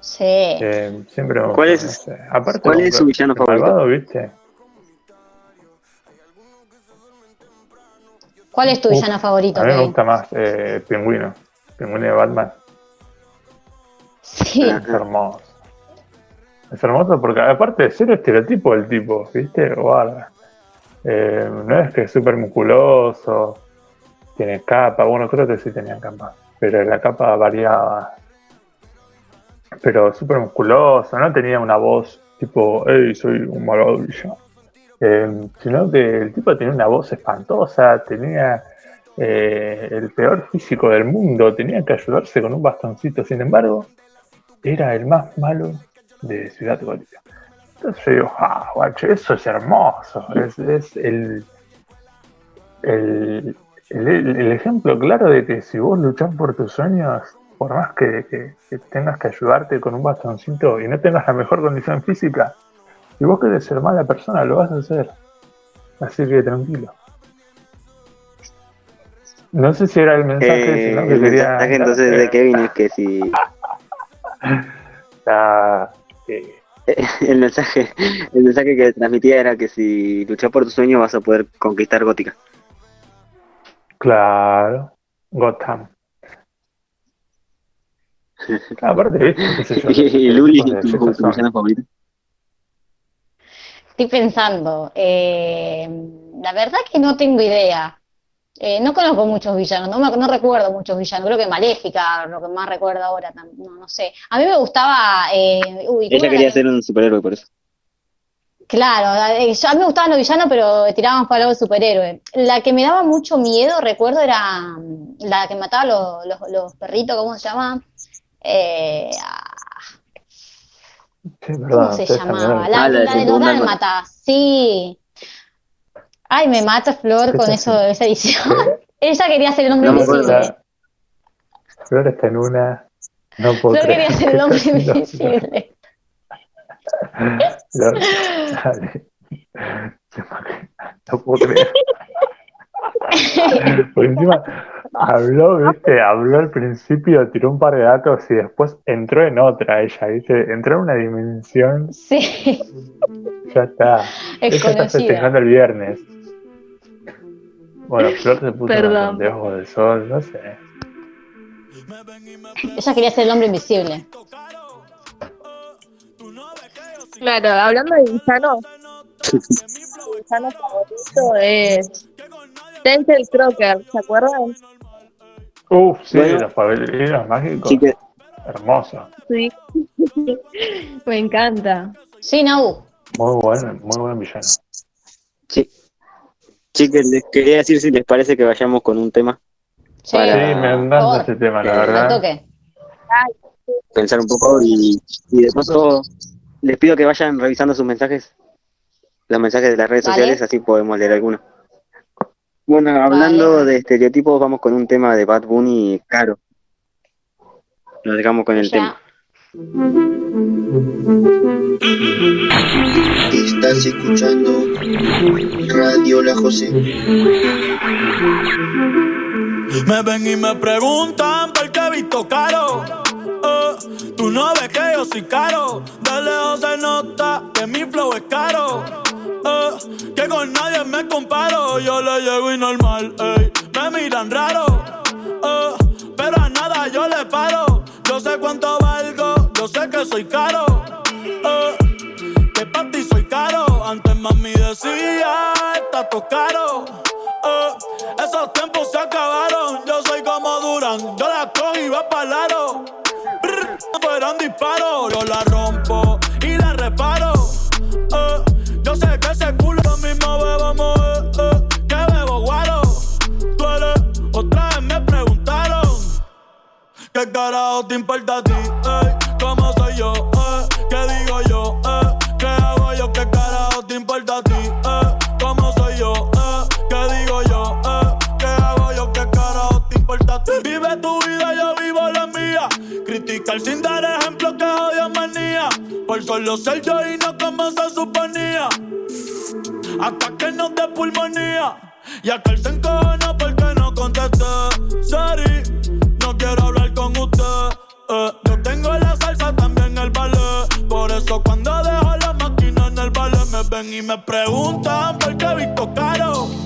Sí. Eh, siempre me ¿Cuál es- no sé. Aparte, cuál es su villano favorito? Malvado, ¿viste? ¿Cuál es tu Uf, villano favorito, A mí me gusta más eh, Pingüino. Pingüino de Batman. Sí. Es hermoso. Es hermoso porque, aparte de ser estereotipo el tipo, ¿viste? Guarda. Eh, no es que es súper musculoso, tiene capa, bueno, creo que sí tenía capa, pero la capa variaba. Pero súper musculoso, no tenía una voz tipo, hey, soy un malvado villano. Eh, sino que el tipo tenía una voz espantosa, tenía eh, el peor físico del mundo, tenía que ayudarse con un bastoncito, sin embargo, era el más malo de Ciudad Gótica. Entonces yo digo, ah, guacho, eso es hermoso, es, es el, el, el, el ejemplo claro de que si vos luchás por tus sueños, por más que, que- que tengas que ayudarte con un bastoncito y no tengas la mejor condición física, si vos querés ser mala persona, lo vas a hacer. Así que tranquilo. No sé si era el mensaje, Eh, sino que el quería. mensaje entonces de Kevin es que si Ah, eh, el mensaje el mensaje que transmitía era que si luchas por tu sueño vas a poder conquistar Gótica. Claro, Gotham. Aparte, ¿viste? Y Luli, tu. Estoy pensando. eh, la verdad que no tengo idea. Eh, no conozco muchos villanos, no, me- no recuerdo muchos villanos. Creo que Maléfica, lo que más recuerdo ahora, no, no sé. A mí me gustaba. eh, uy, ¿cómo Ella era quería ser un superhéroe por eso. Claro, eh, yo- a mí me gustaban los villanos, pero tirábamos para el superhéroe. La que me daba mucho miedo, recuerdo, era mm, la que mataba los, los, los perritos, ¿cómo se llama? Eh, Sí, ¿Cómo se llamaba? La, Ah, la de la de los 101 Dálmatas. dálmatas, sí. Ay, me mata Flor con eso, esa edición. Ella quería ser el hombre No invisible. Flor está en una. No puedo Flor quería ser el hombre invisible. Flor, No puedo creer. Por encima habló, viste, habló al principio, tiró un par de datos y después entró en otra ella, viste, entró en una dimensión, Sí, ya está. Es Ella está festejando el viernes. Bueno, Flor se puso Perdón. con ojos del sol, no sé. ella quería ser el hombre invisible. Claro, hablando de villano, mi villano favorito es Denzel Crocker, ¿se acuerdan? Uf, sí, Bueno. los pabellones mágicos. Sí que- Hermoso. Sí. Me encanta. Sí, Nau. Muy bueno, muy buen villano. Sí. Chicos, les quería decir si les parece que vayamos con un tema Sí, Para- Sí, me encanta ese tema, la verdad. pensar un poco y, y de paso les pido que vayan revisando sus mensajes, los mensajes de las redes Vale. sociales, así podemos leer algunos. Bueno, hablando Vale. de estereotipos, vamos con un tema de Bad Bunny caro. Nos dejamos con el Ya. tema. Estás escuchando Radio La José. Me ven y me preguntan por qué he visto caro. Eh, tú no ves que yo soy caro. De lejos se nota que mi flow es caro. Eh, que con nadie me comparo. Yo le llego y normal. Me miran raro. Que soy caro. Eh, que para ti soy caro. Antes mami decía, está todo caro. Eh, esos tiempos se acabaron. Yo soy como Duran. Yo la cojo y va para aro. Fueron disparos. Yo la rompo y la reparo. Eh, yo sé que ese culo mismo bebo mover. eh, que bebo guaro. Eres otra vez me preguntaron. ¿Qué carajo te importa a ti? ¿Cómo soy yo? eh? ¿Qué digo yo? eh? ¿Qué hago yo? ¿Qué carajo te importa a ti? eh? ¿Cómo soy yo? eh? ¿Qué digo yo? ¿Qué hago yo? ¿Qué carajo te importa a ti? Vive tu vida, yo vivo la mía. Criticar sin dar ejemplo que odio manía. Por solo ser yo y no como se suponía. Hasta que nos dé pulmonía. Y aquel se encojona porque no contesté. Sorry, no quiero hablar con usted. Eh, yo tengo la salsa, también cuando dejo la máquina en el ballet me ven y me preguntan por qué he visto caro.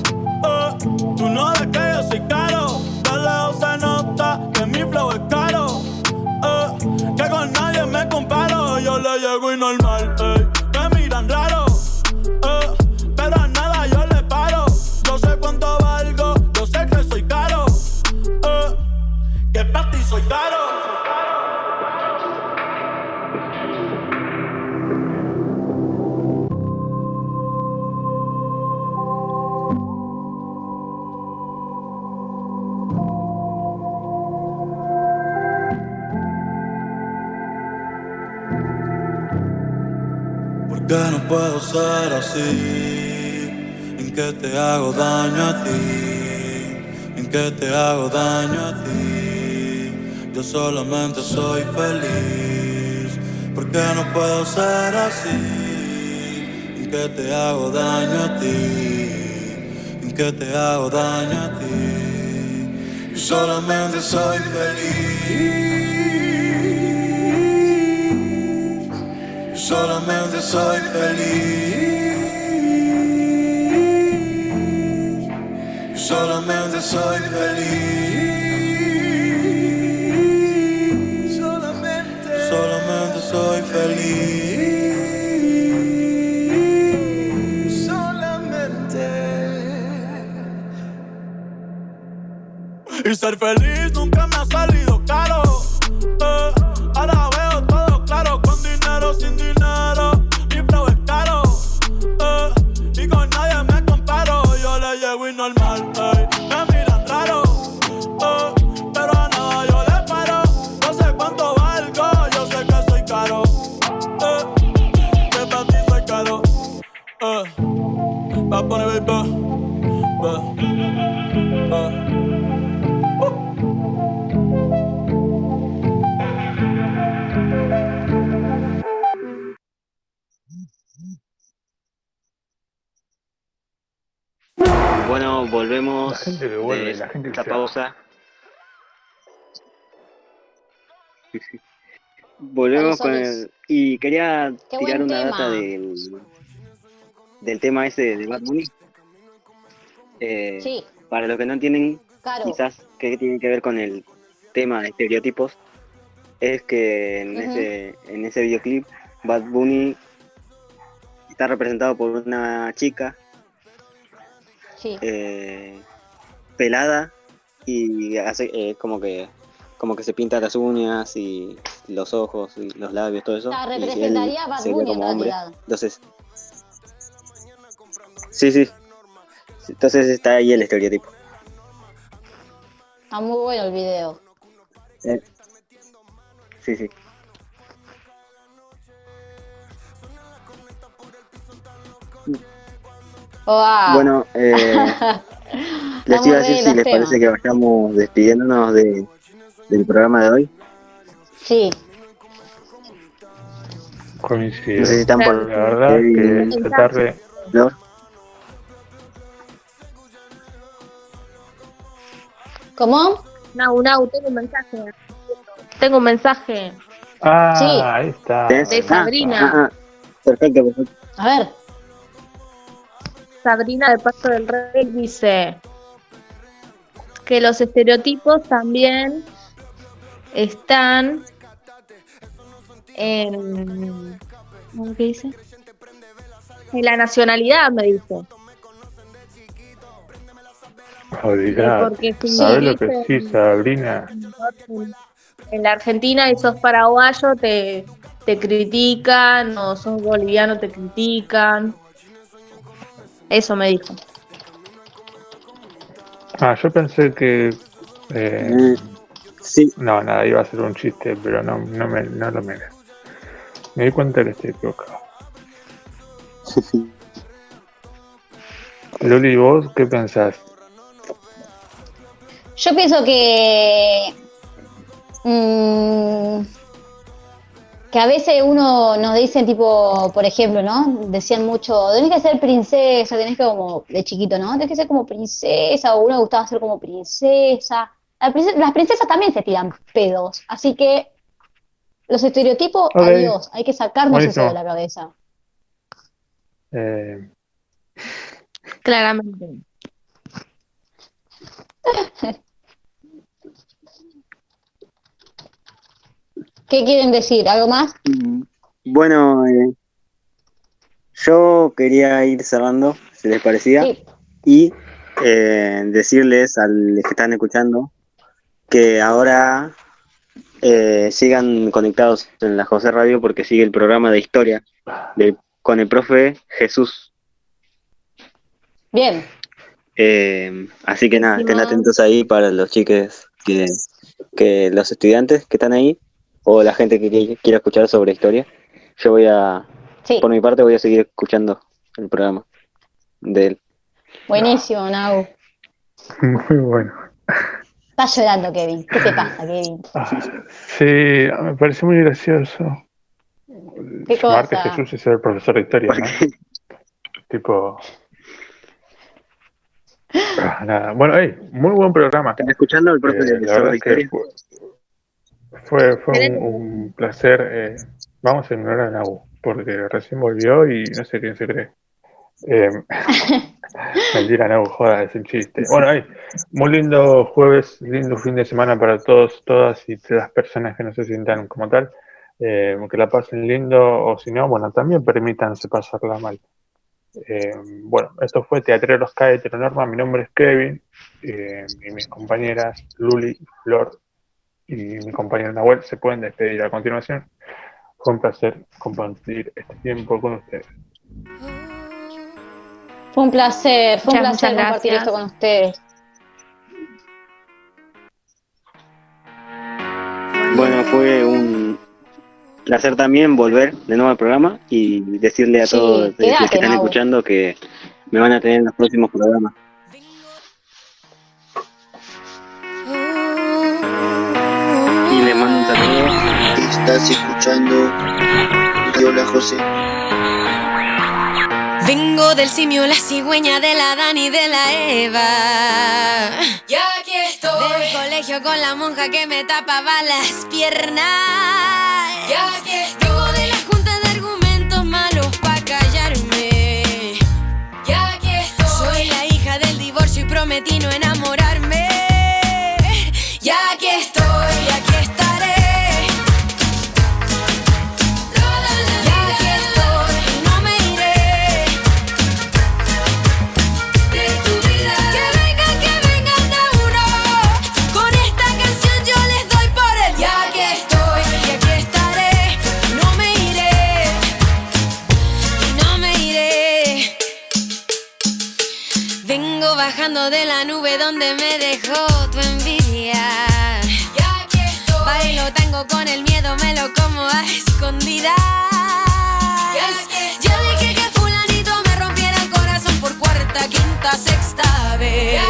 Te hago daño a ti? ¿En qué te hago daño a ti? Yo solamente soy feliz. ¿Por qué no puedo ser así? ¿En qué te hago daño a ti? ¿En qué te hago daño a ti? Yo solamente soy feliz. Solamente soy feliz. Solamente soy feliz. Solamente, solamente soy feliz. Solamente. Y ser feliz nunca me ha salido quería Qué tirar una tema. data del, del tema ese de Bad Bunny. Eh, Sí. Para los que no entienden quizás qué tiene que ver con el tema de estereotipos, es que en, ese, en ese videoclip Bad Bunny está representado por una chica Sí. eh, pelada y hace eh, como que como que se pinta las uñas y los ojos y los labios todo eso. O sea, y él representaría como hombre. entonces sí sí. Entonces está ahí el estereotipo. Está muy bueno el video. Eh, sí sí. Oa. bueno eh, les iba a decir si les parece que vayamos despidiéndonos de, del programa de hoy Sí. Coincido. Están por- La verdad que Kevin. esta tarde. ¿Cómo? No, no, tengo un mensaje. Tengo un mensaje Ah, Sí. ahí está. de Sabrina. Ah, ah, perfecto perfecto A ver. Sabrina de Paso del Rey dice que los estereotipos también están en ¿cómo que dice? En la nacionalidad, me dice. Porque si ¿Sabes lo que sí, Sabrina? En la Argentina y sos paraguayo te, te critican, o sos boliviano te critican. Eso me dijo. Ah, yo pensé que. eh, sí. No, nada, iba a ser un chiste, pero no, no, me, no lo merece. Me di cuenta que estoy equivocado. Luli, ¿vos qué pensás? Yo pienso que. mm, que a veces uno nos dicen tipo, por ejemplo, ¿no? Decían mucho, tenés que ser princesa, tenés que como, de chiquito, ¿no? Tenés que ser como princesa, o uno le gustaba ser como princesa. La prince- Las princesas también se tiran pedos, así que los estereotipos, adiós, hay que sacarnos Buenísimo. eso de la cabeza. Eh, Claramente. ¿Qué quieren decir? ¿Algo más? Bueno, eh, yo quería ir cerrando, si les parecía, y eh, decirles a los que están escuchando que ahora eh, sigan conectados en la José Radio porque sigue el programa de historia con el profe Jesús. Bien. Eh, así que nada, estén atentos ahí para los chiques que, que los estudiantes que están ahí o la gente que qui- quiera escuchar sobre historia. Yo voy a, por mi parte, voy a seguir escuchando el programa de él. Buenísimo, Nau. muy bueno. Estás llorando, Kevin. ¿Qué te pasa, Kevin? Sí, me parece muy gracioso. ¿Qué Llamarte cosa? Jesús y ser profesor de historia, ¿no? tipo. Ah, nada. Bueno, hey, muy buen programa. ¿Están escuchando el profe Eh, de la historia? fue, fue, un, un placer. eh, vamos a ignorar a Nau, porque recién volvió y no sé quién se cree. Eh, mentira, Nau, joda, chiste. Bueno, muy lindo jueves, lindo fin de semana para todos, todas y las personas que no se sientan como tal. eh, que la pasen lindo o si no, bueno, también permítanse pasarla mal. Eh, bueno, esto fue Teatreros Cae Heteronorma. Mi nombre es Kevin y mis compañeras Luli, Flor y mi compañero Nahuel se pueden despedir a continuación. Fue un placer compartir este tiempo con ustedes. Fue un placer, fue un placer compartir gracias. esto con ustedes. Bueno, fue un placer también volver de nuevo al programa y decirle a Sí, todos los que están Mau. escuchando que me van a tener en los próximos programas. Y les mando un saludo. Estás escuchando Radio La José. Vengo del simio, la cigüeña de la Dani y de la Eva. Ya aquí estoy. Del colegio con la monja que me tapaba las piernas. Ya aquí estoy. Vengo de la junta de argumentos malos pa' callarme. Ya aquí estoy. Soy la hija del divorcio y prometí no enamorarme. De la nube donde me dejó tu envidia. Ya que estoy. Bailo tango con el miedo, me lo como a escondidas. Yo dije que fulanito me rompiera el corazón por cuarta, quinta, sexta vez.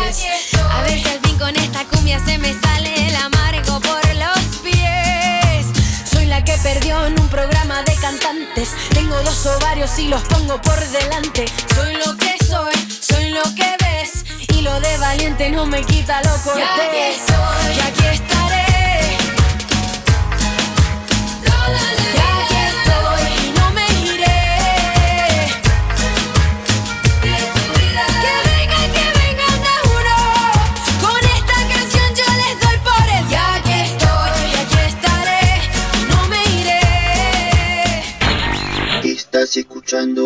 A ver si al fin con esta cumbia se me sale el amargo por los pies. Soy la que perdió en un programa de cantantes. Tengo dos ovarios y los pongo por delante. Soy lo que soy, soy lo que ves. Y lo de valiente no me quita lo cortés. Ya que soy. Y aquí estaré. Ya aquí estoy y no me iré. Que vengan, que vengan de uno. Con esta canción yo les doy por el ya que estoy y aquí estaré. No me iré. Estás escuchando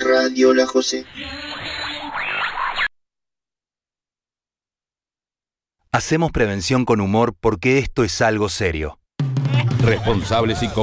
Radio La José. Hacemos prevención con humor porque esto es algo serio. Responsables y